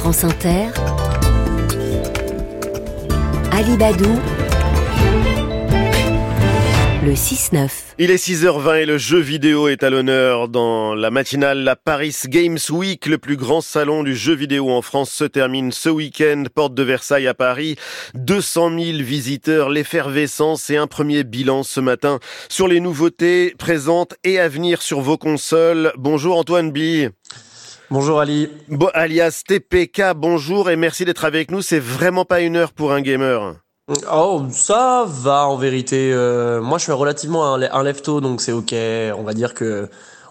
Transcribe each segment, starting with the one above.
France Inter, Alibadou, le 6-9. Il est 6h20 et le jeu vidéo est à l'honneur dans la matinale. La Paris Games Week, le plus grand salon du jeu vidéo en France, se termine ce week-end, porte de Versailles à Paris. 200 000 visiteurs, l'effervescence et un premier bilan ce matin sur les nouveautés présentes et à venir sur vos consoles. Bonjour Antoine B. Bonjour Ali. Bon, alias TPK, bonjour et merci d'être avec nous. C'est vraiment pas une heure pour un gamer. Oh, ça va en vérité. Euh, moi, je suis relativement un, un lefto, donc c'est ok. On va dire que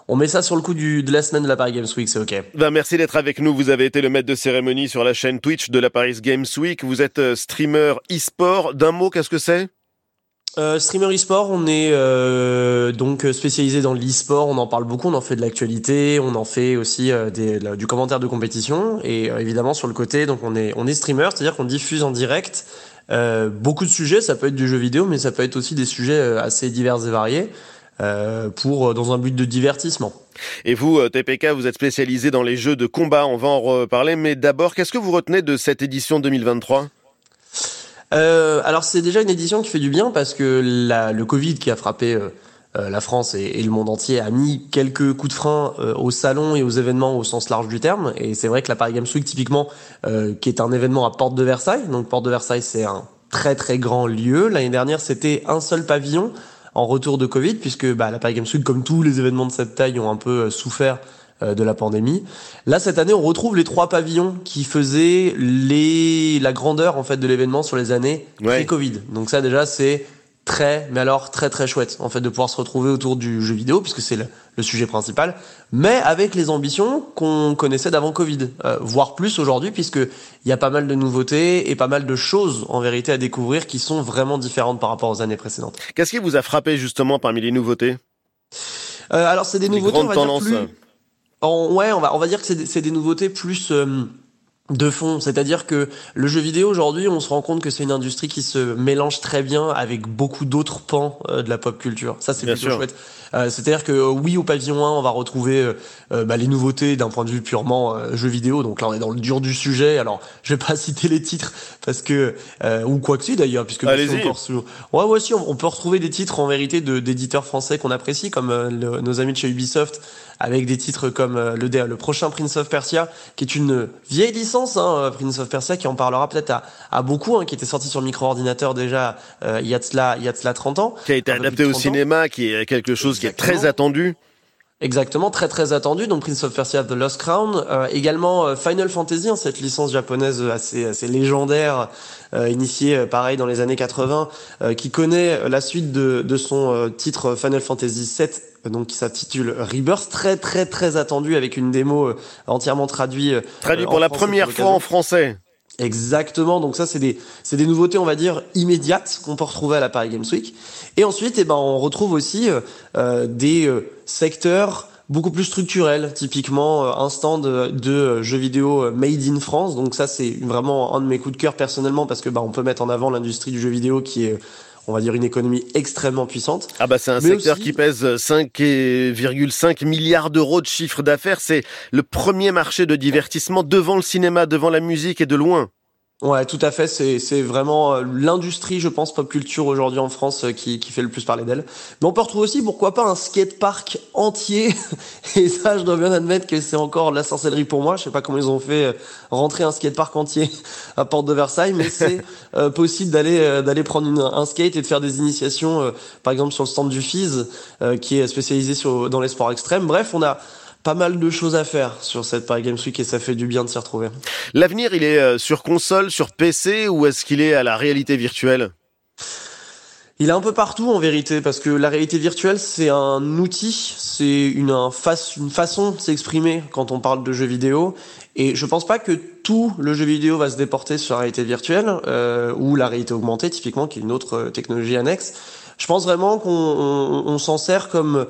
on met ça sur le coup du, de la semaine de la Paris Games Week, c'est ok. Ben, merci d'être avec nous. Vous avez été le maître de cérémonie sur la chaîne Twitch de la Paris Games Week. Vous êtes euh, streamer e-sport. D'un mot, qu'est-ce que c'est? Euh, streamer e-sport, on est euh, donc spécialisé dans l'e-sport, on en parle beaucoup, on en fait de l'actualité, on en fait aussi euh, du commentaire de compétition. Et évidemment sur le côté, donc on est on est streamer, c'est-à-dire qu'on diffuse en direct beaucoup de sujets, ça peut être du jeu vidéo, mais ça peut être aussi des sujets assez divers et variés dans un but de divertissement. Et vous, TPK, vous êtes spécialisé dans les jeux de combat, on va en reparler, mais d'abord, qu'est-ce que vous retenez de cette édition 2023 euh, alors c'est déjà une édition qui fait du bien parce que la, le Covid qui a frappé euh, euh, la France et, et, le monde entier a mis quelques coups de frein euh, au salon et aux événements au sens large du terme. Et c'est vrai que la Paris Games Week typiquement, euh, qui est un événement à Porte de Versailles, donc Porte de Versailles c'est un très très grand lieu. L'année dernière c'était un seul pavillon en retour de Covid puisque bah, la Paris Games Week comme tous les événements de cette taille ont un peu souffert euh, de la pandémie. Là, cette année, on retrouve les trois pavillons qui faisaient les la grandeur en fait de l'événement sur les années Ouais. pré-Covid. Donc ça, déjà, c'est très, mais alors très très chouette en fait de pouvoir se retrouver autour du jeu vidéo puisque c'est le, le sujet principal, mais avec les ambitions qu'on connaissait d'avant Covid, euh, voire plus aujourd'hui puisque il y a pas mal de nouveautés et pas mal de choses en vérité à découvrir qui sont vraiment différentes par rapport aux années précédentes. Qu'est-ce qui vous a frappé justement parmi les nouveautés? Euh, alors c'est des nouveautés, on va tendances. dire plus. Ouais, on va on va dire que c'est des, des nouveautés plus euh, de fond, c'est-à-dire que le jeu vidéo aujourd'hui, on se rend compte que c'est une industrie qui se mélange très bien avec beaucoup d'autres pans euh, de la pop culture. Ça, c'est Bien plutôt sûr. chouette. Euh, c'est-à-dire que euh, oui, au pavillon 1, on va retrouver euh, bah, les nouveautés d'un point de vue purement euh, jeu vidéo. Donc là, on est dans le dur du sujet. Alors, je vais pas citer les titres parce que ou quoi que si d'ailleurs, puisque on peut retrouver- Ouais, ouais, si, on, on peut retrouver des titres en vérité d'éditeurs français qu'on apprécie, comme le- nos amis de chez Ubisoft, avec des titres comme le, le prochain Prince of Persia, qui est une vieille licence, hein, Prince of Persia, qui en parlera peut-être à, à beaucoup, hein, qui était sorti sur micro-ordinateur déjà euh, il y a de cela, il y a de cela 30 ans. Qui a été adapté au 30 ans. cinéma, qui est quelque chose qui est très attendu. Exactement, très très attendu. Donc Prince of Persia The Lost Crown, Euh, également euh, Final Fantasy, hein, cette licence japonaise assez assez légendaire, euh, initiée euh, pareil dans les années 80, euh, qui connaît euh, la suite de de son euh, titre Final Fantasy VII, euh, donc qui s'intitule Rebirth, très très très attendu avec une démo euh, entièrement traduite. euh, Traduit euh, pour la français première pour fois en français. Exactement, donc ça c'est des c'est des nouveautés on va dire immédiates qu'on peut retrouver à la Paris Games Week. Et ensuite eh ben on retrouve aussi euh, euh, des euh, secteurs beaucoup plus structurels, typiquement euh, un stand de, de euh, jeux vidéo euh, made in France. Donc ça c'est vraiment un de mes coups de cœur personnellement parce que bah on peut mettre en avant l'industrie du jeu vidéo qui est on va dire une économie extrêmement puissante. Ah bah c'est un Mais secteur aussi- qui pèse 5,5 milliards d'euros de chiffre d'affaires. C'est le premier marché de divertissement devant le cinéma, devant la musique et de loin. Ouais, tout à fait. C'est c'est vraiment euh, l'industrie, je pense, pop culture aujourd'hui en France euh, qui, qui fait le plus parler d'elle. Mais on peut retrouver aussi, pourquoi pas, un skatepark entier. Et ça, je dois bien admettre que c'est encore la sorcellerie pour moi. Je sais pas comment ils ont fait euh, rentrer un skatepark entier à Porte de Versailles, mais c'est possible d'aller d'aller prendre une- un skate et de faire des initiations, par exemple sur le stand du FIS, euh, qui est spécialisé sur, dans les sports extrêmes. Bref, on a pas mal de choses à faire sur cette Paris Games Week et ça fait du bien de s'y retrouver. L'avenir, il est euh, sur console, sur PC ou est-ce qu'il est à la réalité virtuelle? Il est un peu partout en vérité parce que la réalité virtuelle c'est un outil, c'est une, un face- une façon de s'exprimer quand on parle de jeux vidéo et je pense pas que tout le jeu vidéo va se déporter sur la réalité virtuelle euh, ou la réalité augmentée typiquement qui est une autre euh, technologie annexe. Je pense vraiment qu'on on, on s'en sert comme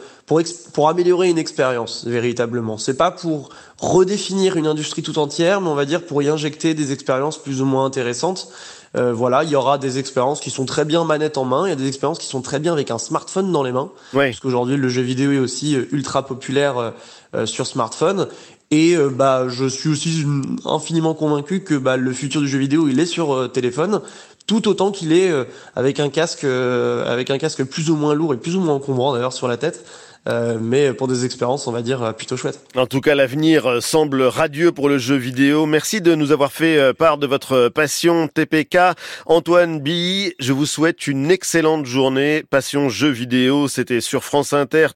pour améliorer une expérience véritablement. C'est pas pour redéfinir une industrie tout entière, mais on va dire pour y injecter des expériences plus ou moins intéressantes. Euh, voilà, il y aura des expériences qui sont très bien manette en main, il y a des expériences qui sont très bien avec un smartphone dans les mains, Oui. parce qu'aujourd'hui le jeu vidéo est aussi euh, ultra populaire euh, euh, sur smartphone. Et bah, je suis aussi infiniment convaincu que bah, le futur du jeu vidéo, il est sur téléphone tout autant qu'il est avec un casque avec un casque plus ou moins lourd et plus ou moins encombrant d'ailleurs sur la tête euh, mais pour des expériences, on va dire, euh, plutôt chouettes. En tout cas, l'avenir euh, semble radieux pour le jeu vidéo. Merci de nous avoir fait part de votre passion TPK. Antoine Billy, je vous souhaite une excellente journée. Passion jeu vidéo, c'était sur France Inter.